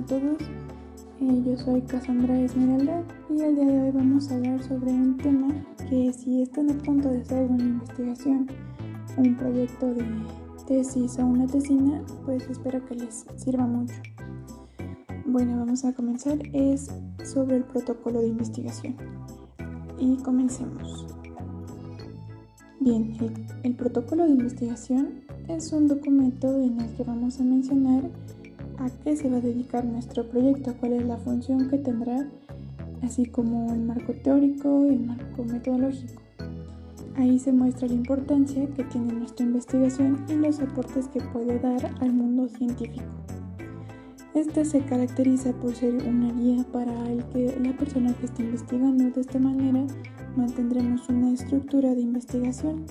a todos. Eh, yo soy Cassandra Esmeralda y el día de hoy vamos a hablar sobre un tema que si están a punto de hacer una investigación, un proyecto de tesis o una tesina, pues espero que les sirva mucho. Bueno, vamos a comenzar. Es sobre el protocolo de investigación. Y comencemos. Bien, el, el protocolo de investigación es un documento en el que vamos a mencionar a qué se va a dedicar nuestro proyecto, cuál es la función que tendrá, así como el marco teórico y el marco metodológico. Ahí se muestra la importancia que tiene nuestra investigación y los aportes que puede dar al mundo científico. Esta se caracteriza por ser una guía para el que la persona que está investigando de esta manera mantendremos una estructura de investigación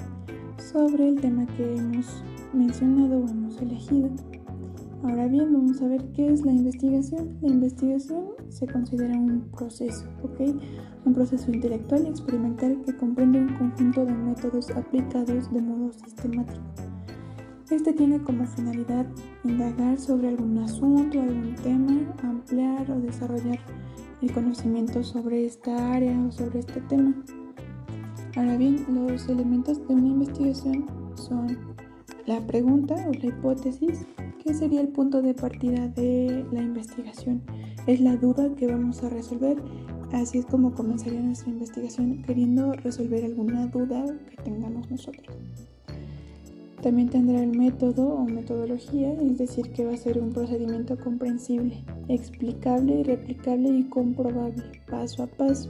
sobre el tema que hemos mencionado o hemos elegido. Ahora bien, vamos a ver qué es la investigación. La investigación se considera un proceso, ¿ok? Un proceso intelectual y experimental que comprende un conjunto de métodos aplicados de modo sistemático. Este tiene como finalidad indagar sobre algún asunto, algún tema, ampliar o desarrollar el conocimiento sobre esta área o sobre este tema. Ahora bien, los elementos de una investigación son la pregunta o la hipótesis, que sería el punto de partida de la investigación. Es la duda que vamos a resolver. Así es como comenzaría nuestra investigación queriendo resolver alguna duda que tengamos nosotros. También tendrá el método o metodología, es decir, que va a ser un procedimiento comprensible, explicable, replicable y comprobable, paso a paso.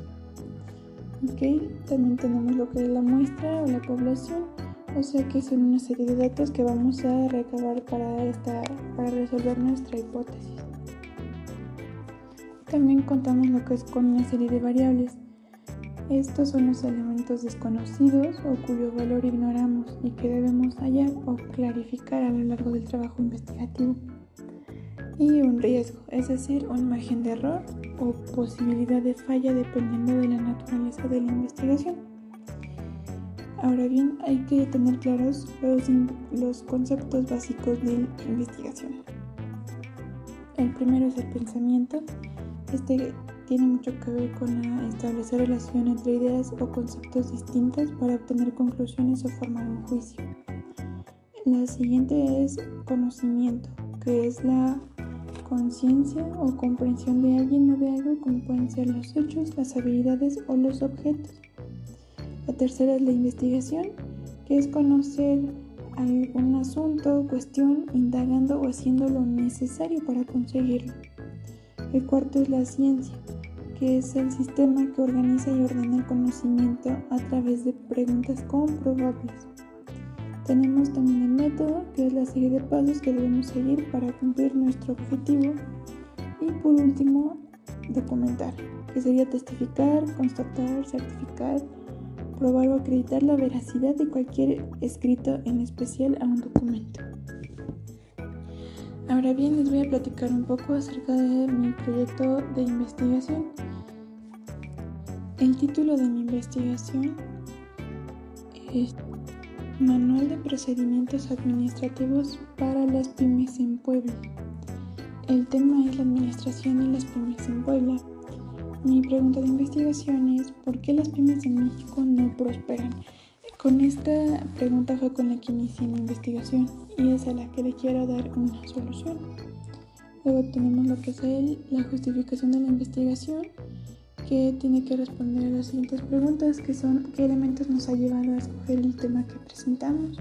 También tenemos lo que es la muestra o la población o sea que son una serie de datos que vamos a recabar para, esta, para resolver nuestra hipótesis. También contamos lo que es con una serie de variables. Estos son los elementos desconocidos o cuyo valor ignoramos y que debemos hallar o clarificar a lo largo del trabajo investigativo. Y un riesgo, es decir, un margen de error o posibilidad de falla dependiendo de la naturaleza de la investigación. Ahora bien, hay que tener claros los, conceptos básicos de investigación. El primero es el pensamiento. Este tiene mucho que ver con establecer relación entre ideas o conceptos distintos para obtener conclusiones o formar un juicio. La siguiente es conocimiento, que es la conciencia o comprensión de alguien o de algo, como pueden ser los hechos, las habilidades o los objetos. La tercera es la investigación, que es conocer algún asunto o cuestión indagando o haciendo lo necesario para conseguirlo. El cuarto es la ciencia, que es el sistema que organiza y ordena el conocimiento a través de preguntas comprobables. Tenemos también el método, que es la serie de pasos que debemos seguir para cumplir nuestro objetivo. Y por último, documentar, que sería testificar, constatar, certificar, probar o acreditar la veracidad de cualquier escrito, en especial a un documento. Ahora bien, les voy a platicar un poco acerca de mi proyecto de investigación. El título de mi investigación es Manual de Procedimientos Administrativos para las pymes en Puebla. El tema es la administración y las pymes en Puebla. Mi pregunta de investigación es ¿por qué las pymes en México no prosperan? Con esta pregunta fue con la que inicié mi investigación y es a la que le quiero dar una solución. Luego tenemos lo que es la justificación de la investigación, que tiene que responder a las siguientes preguntas, que son qué elementos nos ha llevado a escoger el tema que presentamos,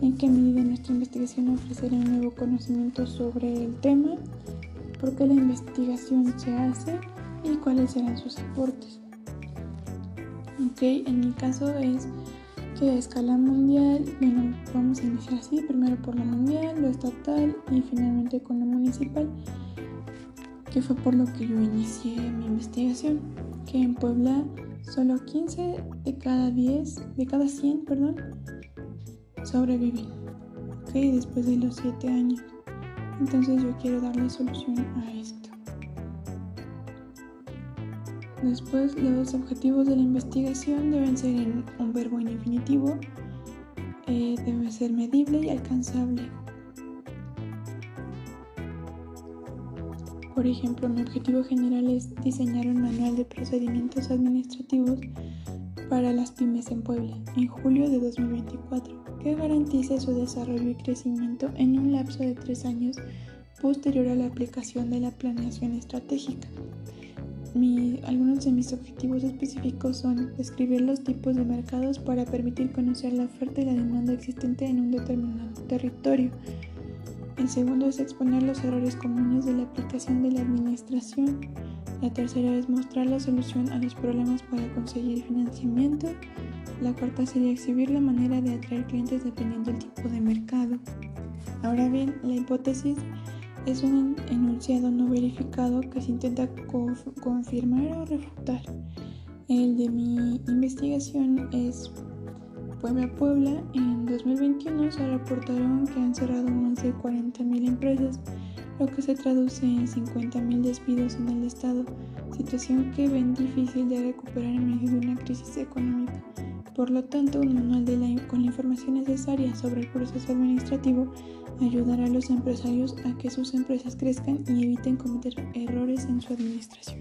en qué medida nuestra investigación ofrecerá un nuevo conocimiento sobre el tema, por qué la investigación se hace, y cuáles serán sus aportes. Ok, en mi caso es que a escala mundial, bueno, vamos a iniciar así, primero por lo mundial, lo estatal y finalmente con lo municipal, que fue por lo que yo inicié mi investigación, que en Puebla solo 15 de cada 10, de cada 100, perdón, sobreviven, ok, después de los 7 años. Entonces yo quiero darle solución a esto. Después, los objetivos de la investigación deben ser en un verbo en infinitivo, eh, debe ser medible y alcanzable. Por ejemplo, mi objetivo general es diseñar un manual de procedimientos administrativos para las pymes en Puebla en julio de 2024 que garantice su desarrollo y crecimiento en un lapso de tres años posterior a la aplicación de la planeación estratégica. Algunos de mis objetivos específicos son describir los tipos de mercados para permitir conocer la oferta y la demanda existente en un determinado territorio, el segundo es exponer los errores comunes de la aplicación de la administración. La tercera es mostrar la solución a los problemas para conseguir financiamiento. La cuarta sería exhibir la manera de atraer clientes dependiendo del tipo de mercado. Ahora bien, la hipótesis es un enunciado no verificado que se intenta confirmar o refutar. El de mi investigación es Puebla Puebla, en 2021 se reportaron que han cerrado más de 40.000 empresas, lo que se traduce en 50.000 despidos en el estado, situación que ven difícil de recuperar en medio de una crisis económica. Por lo tanto, un manual de la, con la información necesaria sobre el proceso administrativo ayudará a los empresarios a que sus empresas crezcan y eviten cometer errores en su administración.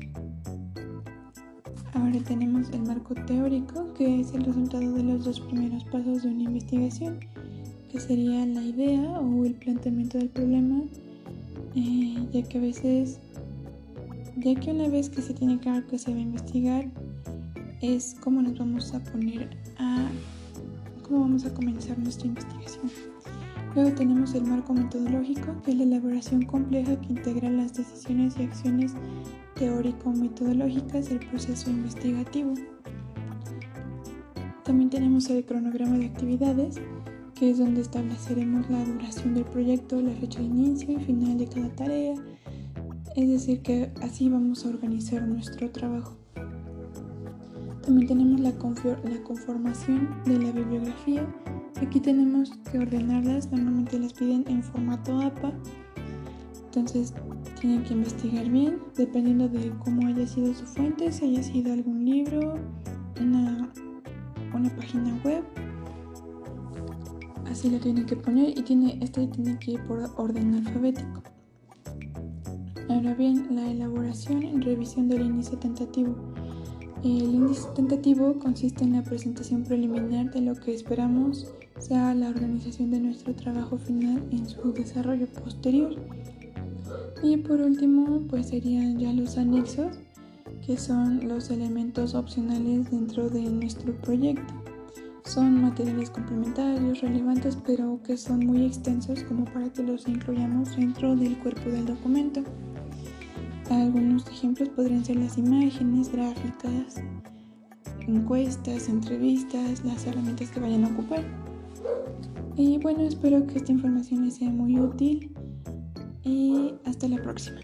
Ahora tenemos el marco teórico, que es el resultado de los dos primeros pasos de una investigación, que sería la idea o el planteamiento del problema, eh, ya que a veces, ya que una vez que se tiene claro que se va a investigar, es cómo nos vamos a poner a, cómo vamos a comenzar nuestra investigación. Luego tenemos el marco metodológico, que es la elaboración compleja que integra las decisiones y acciones teórico-metodológicas del proceso investigativo. También tenemos el cronograma de actividades, que es donde estableceremos la duración del proyecto, la fecha de inicio y final de cada tarea, es decir, que así vamos a organizar nuestro trabajo. También tenemos la, la conformación de la bibliografía. Aquí tenemos que ordenarlas, normalmente las piden en formato APA. Entonces tienen que investigar bien, dependiendo de cómo haya sido su fuente, si haya sido algún libro, una, una página web. Así lo tienen que poner y tiene, este tiene que ir por orden alfabético. Ahora bien, la elaboración y revisión del índice tentativo. El índice tentativo consiste en la presentación preliminar de lo que esperamos sea la organización de nuestro trabajo final en su desarrollo posterior. Y por último, pues serían ya los anexos, que son los elementos opcionales dentro de nuestro proyecto. Son materiales complementarios, relevantes, pero que son muy extensos como para que los incluyamos dentro del cuerpo del documento. Algunos ejemplos podrían ser las imágenes, gráficas, encuestas, entrevistas, las herramientas que vayan a ocupar. Y bueno, espero que esta información les sea muy útil y hasta la próxima.